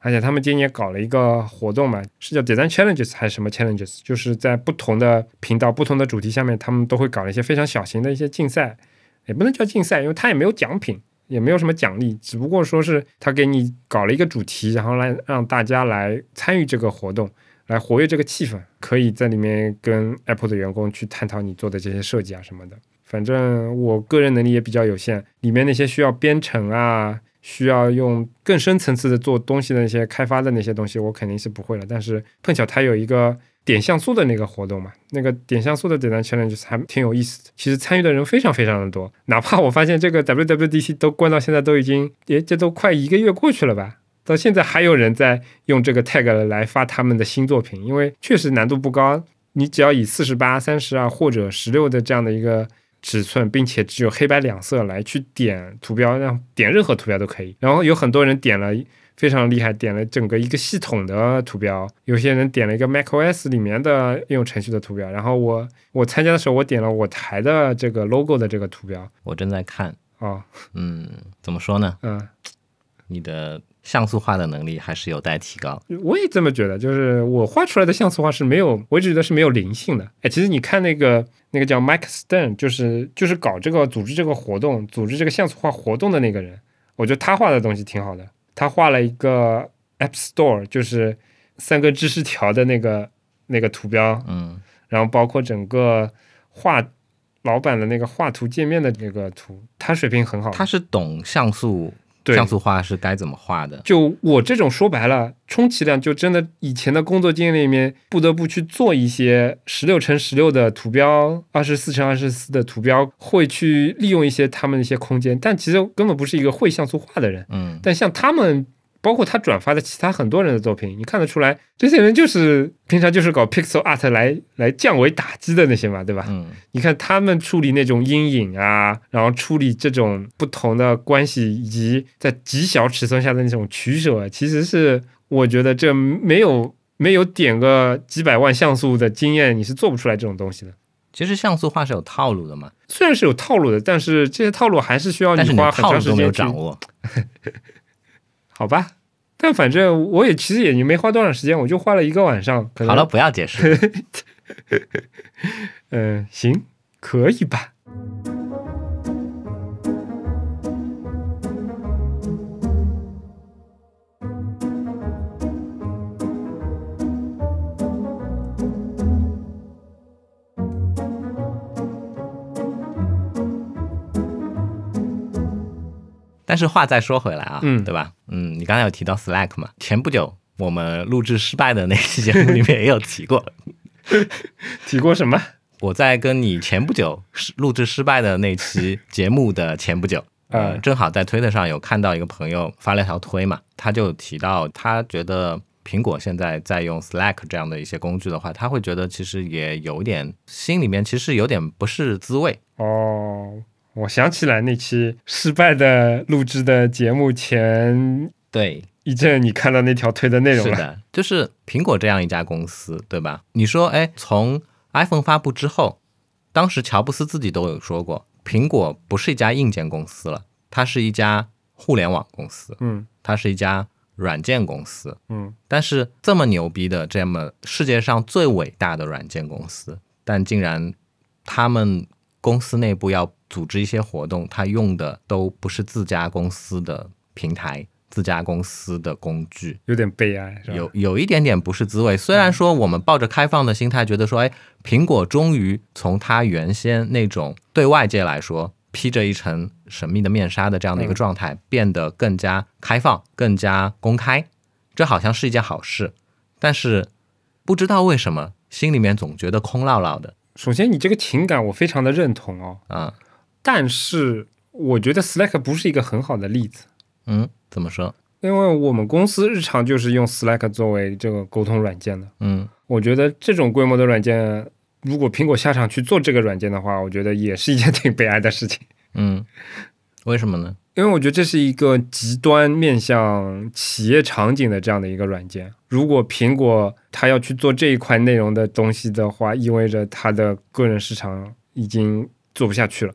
而且他们今年搞了一个活动嘛，是叫 Design Challenges 还是什么 Challenges？就是在不同的频道、不同的主题下面，他们都会搞一些非常小型的一些竞赛，也不能叫竞赛，因为它也没有奖品，也没有什么奖励，只不过说是他给你搞了一个主题，然后来让大家来参与这个活动，来活跃这个气氛，可以在里面跟 Apple 的员工去探讨你做的这些设计啊什么的。反正我个人能力也比较有限，里面那些需要编程啊。需要用更深层次的做东西的那些开发的那些东西，我肯定是不会了。但是碰巧它有一个点像素的那个活动嘛，那个点像素的简单 challenge 还挺有意思的。其实参与的人非常非常的多，哪怕我发现这个 [laughs] WWDC 都关到现在都已经，诶，这都快一个月过去了吧，到现在还有人在用这个 tag 来发他们的新作品，因为确实难度不高，你只要以四十八、三十二或者十六的这样的一个。尺寸，并且只有黑白两色来去点图标，让点任何图标都可以。然后有很多人点了非常厉害，点了整个一个系统的图标。有些人点了一个 macOS 里面的应用程序的图标。然后我我参加的时候，我点了我台的这个 logo 的这个图标。我正在看哦，嗯，怎么说呢？嗯，你的。像素化的能力还是有待提高，我也这么觉得。就是我画出来的像素化是没有，我一直觉得是没有灵性的。哎，其实你看那个那个叫 Mike Stern，就是就是搞这个组织这个活动、组织这个像素化活动的那个人，我觉得他画的东西挺好的。他画了一个 App Store，就是三个知识条的那个那个图标，嗯，然后包括整个画老板的那个画图界面的那个图，他水平很好。他是懂像素。像素画是该怎么画的？就我这种说白了，充其量就真的以前的工作经验里面，不得不去做一些十六乘十六的图标，二十四乘二十四的图标，会去利用一些他们的一些空间，但其实根本不是一个会像素画的人。嗯，但像他们。包括他转发的其他很多人的作品，你看得出来，这些人就是平常就是搞 pixel art 来来降维打击的那些嘛，对吧？嗯，你看他们处理那种阴影啊，然后处理这种不同的关系，以及在极小尺寸下的那种取舍，其实是我觉得这没有没有点个几百万像素的经验，你是做不出来这种东西的。其实像素画是有套路的嘛，虽然是有套路的，但是这些套路还是需要你花很长时间去掌握。[laughs] 好吧，但反正我也其实也没花多长时间，我就花了一个晚上。好了，不要解释。[laughs] 嗯，行，可以吧。但是话再说回来啊，嗯，对吧？嗯，你刚才有提到 Slack 嘛？前不久我们录制失败的那期节目里面也有提过，[laughs] 提过什么？我在跟你前不久录制失败的那期节目的前不久，[laughs] 呃，正好在推特上有看到一个朋友发了一条推嘛，他就提到他觉得苹果现在在用 Slack 这样的一些工具的话，他会觉得其实也有点心里面其实有点不是滋味哦。我想起来那期失败的录制的节目前对一阵，你看到那条推的内容了。是的，就是苹果这样一家公司，对吧？你说，哎，从 iPhone 发布之后，当时乔布斯自己都有说过，苹果不是一家硬件公司了，它是一家互联网公司，嗯，它是一家软件公司，嗯。但是这么牛逼的，这么世界上最伟大的软件公司，但竟然他们。公司内部要组织一些活动，他用的都不是自家公司的平台、自家公司的工具，有点悲哀，有有一点点不是滋味。虽然说我们抱着开放的心态，觉得说，哎，苹果终于从它原先那种对外界来说披着一层神秘的面纱的这样的一个状态，变得更加开放、更加公开，这好像是一件好事。但是不知道为什么，心里面总觉得空落落的。首先，你这个情感我非常的认同哦，啊，但是我觉得 Slack 不是一个很好的例子。嗯，怎么说？因为我们公司日常就是用 Slack 作为这个沟通软件的。嗯，我觉得这种规模的软件，如果苹果下场去做这个软件的话，我觉得也是一件挺悲哀的事情。嗯，为什么呢？因为我觉得这是一个极端面向企业场景的这样的一个软件。如果苹果它要去做这一块内容的东西的话，意味着它的个人市场已经做不下去了。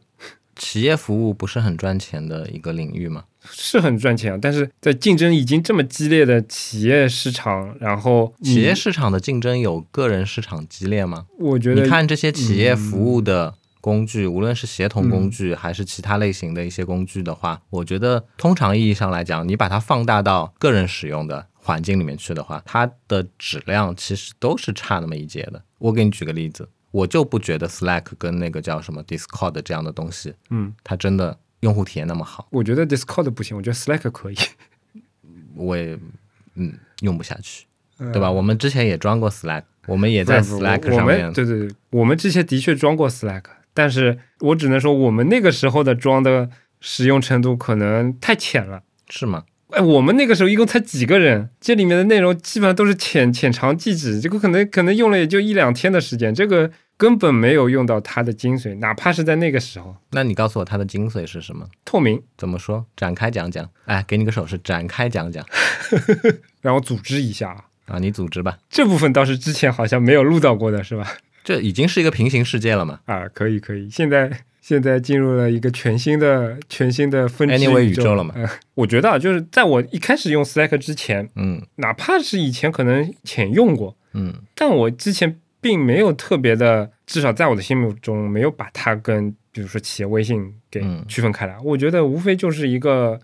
企业服务不是很赚钱的一个领域吗？是很赚钱啊，但是在竞争已经这么激烈的企业市场，然后企业市场的竞争有个人市场激烈吗？我觉得你看这些企业服务的工具，嗯无论是协同工具还是其他类型的一些工具的话，我觉得通常意义上来讲，你把它放大到个人使用的环境里面去的话，它的质量其实都是差那么一截的。我给你举个例子，我就不觉得 Slack 跟那个叫什么 Discord 这样的东西，嗯，它真的用户体验那么好，我觉得 Discord 不行，我觉得 Slack 可以，[laughs] 我也嗯用不下去，对对吧？我们之前也装过 Slack，我们也在 Slack 上面对对对，我们之前的确装过 Slack，但是我只能说我们那个时候的装的使用程度可能太浅了。是吗？哎，我们那个时候一共才几个人，这里面的内容基本上都是浅浅尝即止，这个可能可能用了也就一两天的时间，这个根本没有用到它的精髓，哪怕是在那个时候，那你告诉我它的精髓是什么？透明，怎么说？展开讲讲。哎，给你个手势，展开讲讲 [laughs] 让我组织一下啊，啊，你组织吧。这部分倒是之前好像没有录到过的是吧？这已经是一个平行世界了嘛啊，可以可以，现在现在进入了一个全新的全新的分支？Anyway 宇宇宙了嘛呃我觉得啊，就是在我一开始用 Slack 之前，嗯哪怕是以前可能浅用过，嗯但我之前并没有特别的，至少在我的心目中没有把它跟比如说企业微信给嗯区分开来。我觉得无非就是一个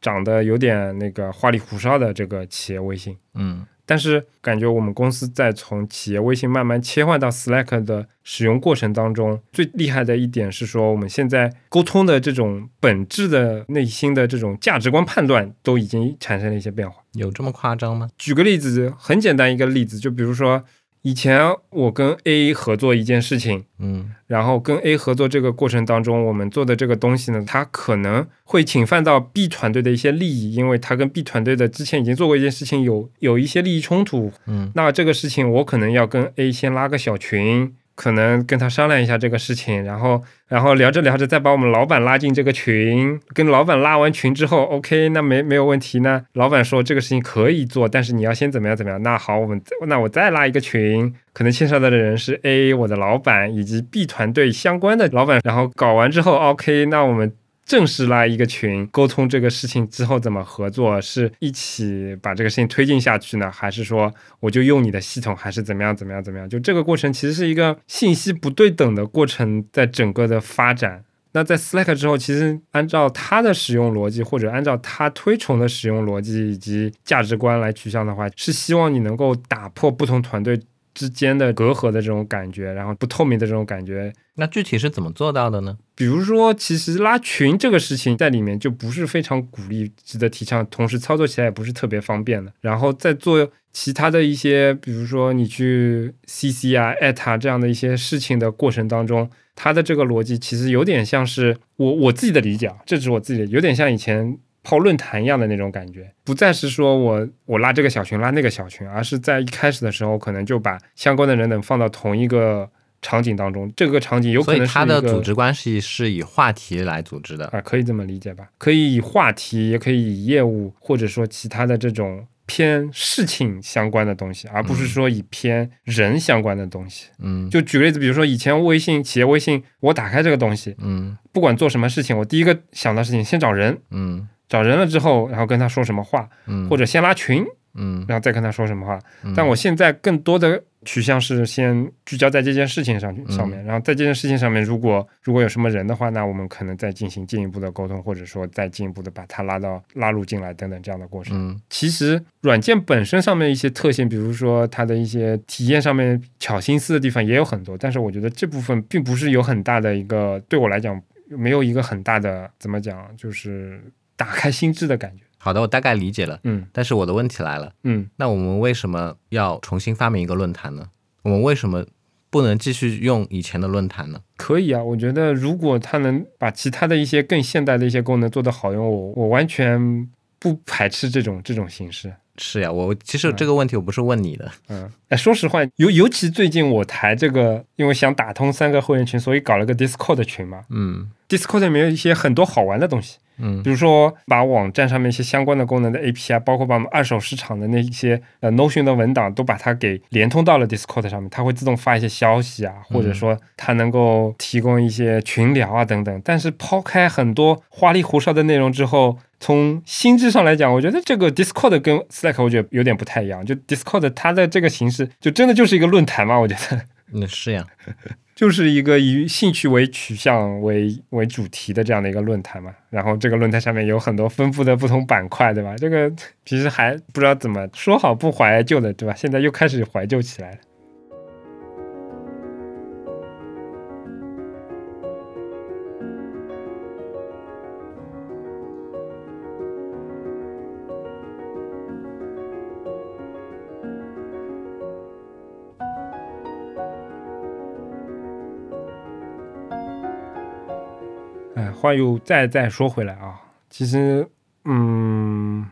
长得有点那个花里胡哨的这个企业微信。嗯但是感觉我们公司在从企业微信慢慢切换到 Slack 的使用过程当中，最厉害的一点是说，我们现在沟通的这种本质的内心的这种价值观判断都已经产生了一些变化。有这么夸张吗？举个例子，很简单一个例子，就比如说以前我跟 A 合作一件事情，嗯然后跟 A 合作这个过程当中，我们做的这个东西呢，它可能会侵犯到 B 团队的一些利益，因为它跟 B 团队的之前已经做过一件事情有有一些利益冲突。嗯那这个事情我可能要跟 A 先拉个小群，可能跟他商量一下这个事情，然后然后聊着聊着再把我们老板拉进这个群，跟老板拉完群之后，OK，那没没有问题呢。老板说这个事情可以做，但是你要先怎么样怎么样。那好，我们那我再拉一个群，可能牵涉到的人是 A 我的老板以及 B 团队相关的老板，然后搞完之后，OK，那我们。正式拉一个群，沟通这个事情之后怎么合作，是一起把这个事情推进下去呢，还是说我就用你的系统，还是怎么样怎么样怎么样？就这个过程其实是一个信息不对等的过程，在整个的发展。那在 Slack 之后，其实按照它的使用逻辑，或者按照它推崇的使用逻辑以及价值观来取向的话，是希望你能够打破不同团队之间的隔阂的这种感觉，然后不透明的这种感觉，那具体是怎么做到的呢？比如说，其实拉群这个事情在里面就不是非常鼓励、值得提倡，同时操作起来也不是特别方便的。然后在做其他的一些，比如说你去 CC 啊、艾特啊这样的一些事情的过程当中，它的这个逻辑其实有点像是我我自己的理解啊，这只是我自己的，有点像以前泡论坛一样的那种感觉，不再是说我我拉这个小群拉那个小群，而是在一开始的时候可能就把相关的人等放到同一个场景当中，这个场景有可所以能是一个它的组织关系是以话题来组织的。啊，可以这么理解吧？可以以话题，也可以以业务，或者说其他的这种偏事情相关的东西，而不是说以偏人相关的东西。嗯就举个例子，比如说以前微信企业微信，我打开这个东西，嗯不管做什么事情，我第一个想到事情先找人，嗯找人了之后，然后跟他说什么话，嗯，或者先拉群，嗯然后再跟他说什么话。嗯但我现在更多的取向是先聚焦在这件事情上去上嗯面，然后在这件事情上面，如果如果有什么人的话，那我们可能再进行进一步的沟通，或者说再进一步的把他拉到拉入进来等等这样的过程。嗯其实软件本身上面一些特性，比如说它的一些体验上面巧心思的地方也有很多，但是我觉得这部分并不是有很大的一个对我来讲没有一个很大的怎么讲，就是打开心智的感觉。好的，我大概理解了。嗯但是我的问题来了，嗯，那我们为什么要重新发明一个论坛呢？我们为什么不能继续用以前的论坛呢？可以啊，我觉得如果它能把其他的一些更现代的一些功能做得好用，我我完全不排斥这种这种形式。是呀，我其实这个问题我不是问你的，嗯，哎，说实话，尤尤其最近我台这个，因为想打通三个会员群，所以搞了个 Discord 群嘛。嗯，Discord 里面有一些很多好玩的东西，嗯比如说把网站上面一些相关的功能的 API，包括把我们二手市场的那一些呃 Notion 的文档都把它给连通到了 Discord 上面，它会自动发一些消息啊，或者说它能够提供一些群聊啊等等。但是抛开很多花里胡哨的内容之后，从心智上来讲，我觉得这个 Discord 跟 Slack 我觉得有点不太一样。就 Discord 它的这个形式，就真的就是一个论坛嘛，我觉得。嗯是呀，[laughs] 就是一个以兴趣为取向为为主题的这样的一个论坛嘛，然后这个论坛上面有很多丰富的不同板块，对吧？这个其实还不知道怎么说好不怀旧的，对吧？现在又开始怀旧起来了。话又再再说回来啊，其实，嗯，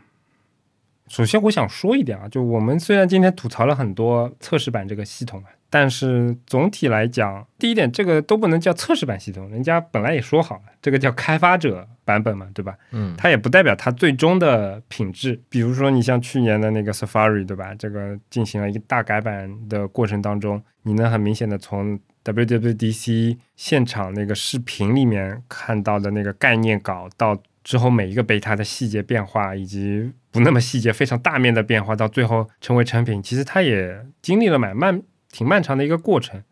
首先我想说一点啊，就我们虽然今天吐槽了很多测试版这个系统啊，但是总体来讲，第一点，这个都不能叫测试版系统，人家本来也说好了，这个叫开发者版本嘛，对吧？嗯它也不代表它最终的品质。比如说，你像去年的那个 Safari，对吧？这个进行了一个大改版的过程当中，你能很明显的从 WWDC 现场那个视频里面看到的那个概念稿，到之后每一个 beta 的细节变化，以及不那么细节、非常大面的变化，到最后成为成品，其实它也经历了蛮漫、挺漫长的一个过程。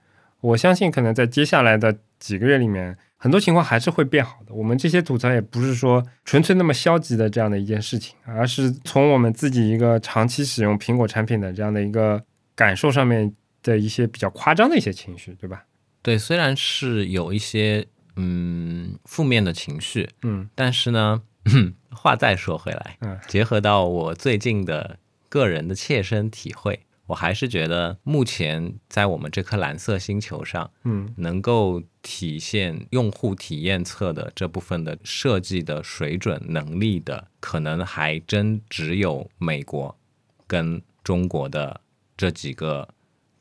我相信，可能在接下来的几个月里面，很多情况还是会变好的。我们这些吐槽也不是说纯粹那么消极的这样的一件事情，而是从我们自己一个长期使用苹果产品的这样的一个感受上面的一些比较夸张的一些情绪，对吧？对，虽然是有一些嗯负面的情绪，嗯。但是呢，[clears throat] 话再说回来，嗯。结合到我最近的个人的切身体会，我还是觉得目前在我们这颗蓝色星球上，嗯。能够体现用户体验侧的这部分的设计的水准能力的，可能还真只有美国跟中国的这几个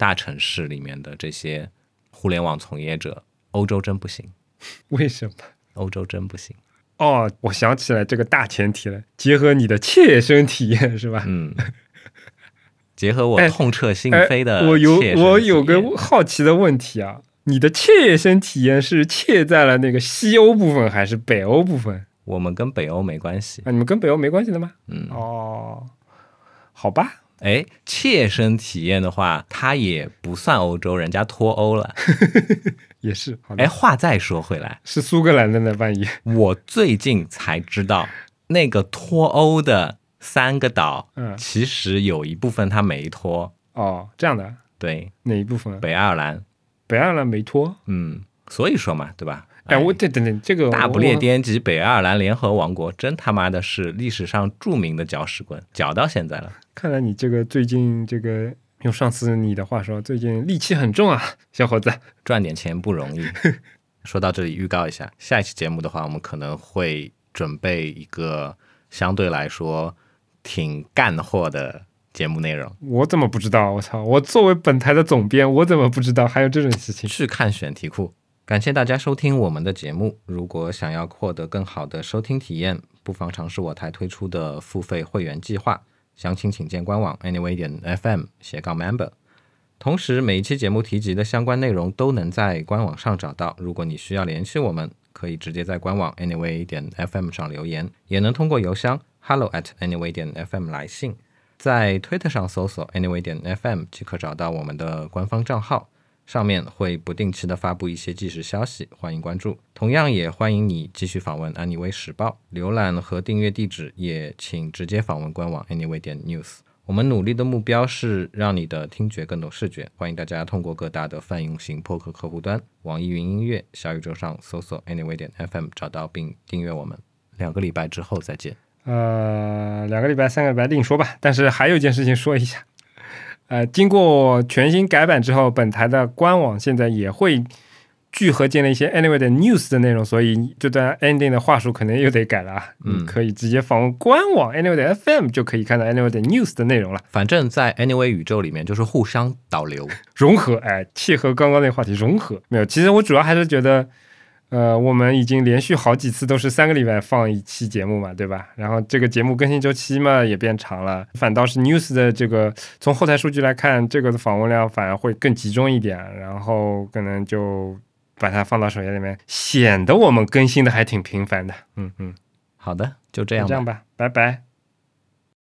大城市里面的这些互联网从业者，欧洲真不行，[laughs] 为什么？欧洲真不行。哦，我想起来这个大前提了，结合你的切身体验是吧？嗯，结合我哎痛彻心哎扉的我有我有个好奇的问题啊，你的切身体验是切在了那个西欧部分还是北欧部分？我们跟北欧没关系。啊，你们跟北欧没关系的吗？嗯，哦，好吧，哎，切身体验的话，它也不算欧洲，人家脱欧了。[laughs] 也是。好的哎，话再说回来，是苏格兰的呢，半夜？我最近才知道，那个脱欧的三个岛，嗯其实有一部分它没脱。哦，这样的对，哪一部分？北爱尔兰，北爱尔兰没脱。嗯，所以说嘛，对吧？哎，我这等等，这个大不列颠及北爱尔兰联合王国，真他妈的是历史上著名的搅屎棍，搅到现在了。看来你这个最近这个用上次你的话说，最近戾气很重啊，小伙子。赚点钱不容易。[laughs] 说到这里，预告一下，下一期节目的话，我们可能会准备一个相对来说挺干货的节目内容。我怎么不知道？我操！我作为本台的总编，我怎么不知道还有这种事情？去看选题库。感谢大家收听我们的节目。如果想要获得更好的收听体验，不妨尝试我台推出的付费会员计划。详情请见官网 anyway 点 fm 斜杠 member。同时，每一期节目提及的相关内容都能在官网上找到。如果你需要联系我们，可以直接在官网 anyway 点 fm 上留言，也能通过邮箱 hello at anyway 点 fm 来信。在推特上搜索 anyway 点 fm 即可找到我们的官方账号。上面会不定期的发布一些即时消息，欢迎关注。同样也欢迎你继续访问安妮微时报，浏览和订阅地址也请直接访问官网 anyway 点 news。我们努力的目标是让你的听觉更懂视觉，欢迎大家通过各大的泛用型播客客户端、网易云音乐、小宇宙上搜索 anyway 点 fm 找到并订阅我们。两个礼拜之后再见。呃，两个礼拜、三个礼拜另说吧。但是还有一件事情说一下，呃，经过全新改版之后，本台的官网现在也会聚合进了一些 Anyway 的 News 的内容，所以这段 ending 的话术可能又得改了啊。嗯你可以直接访问官网 Anyway 的 FM 就可以看到 Anyway 的 News 的内容了。反正，在 Anyway 宇宙里面就是互相导流。融合，哎，契合刚刚那个话题，融合没有。其实我主要还是觉得，呃，我们已经连续好几次都是三个礼拜放一期节目嘛，对吧？然后这个节目更新周期嘛也变长了，反倒是 News 的这个从后台数据来看，这个的访问量反而会更集中一点，然后可能就把它放到首页里面，显得我们更新的还挺频繁的。嗯嗯，好的，就这样吧这样。吧，拜拜。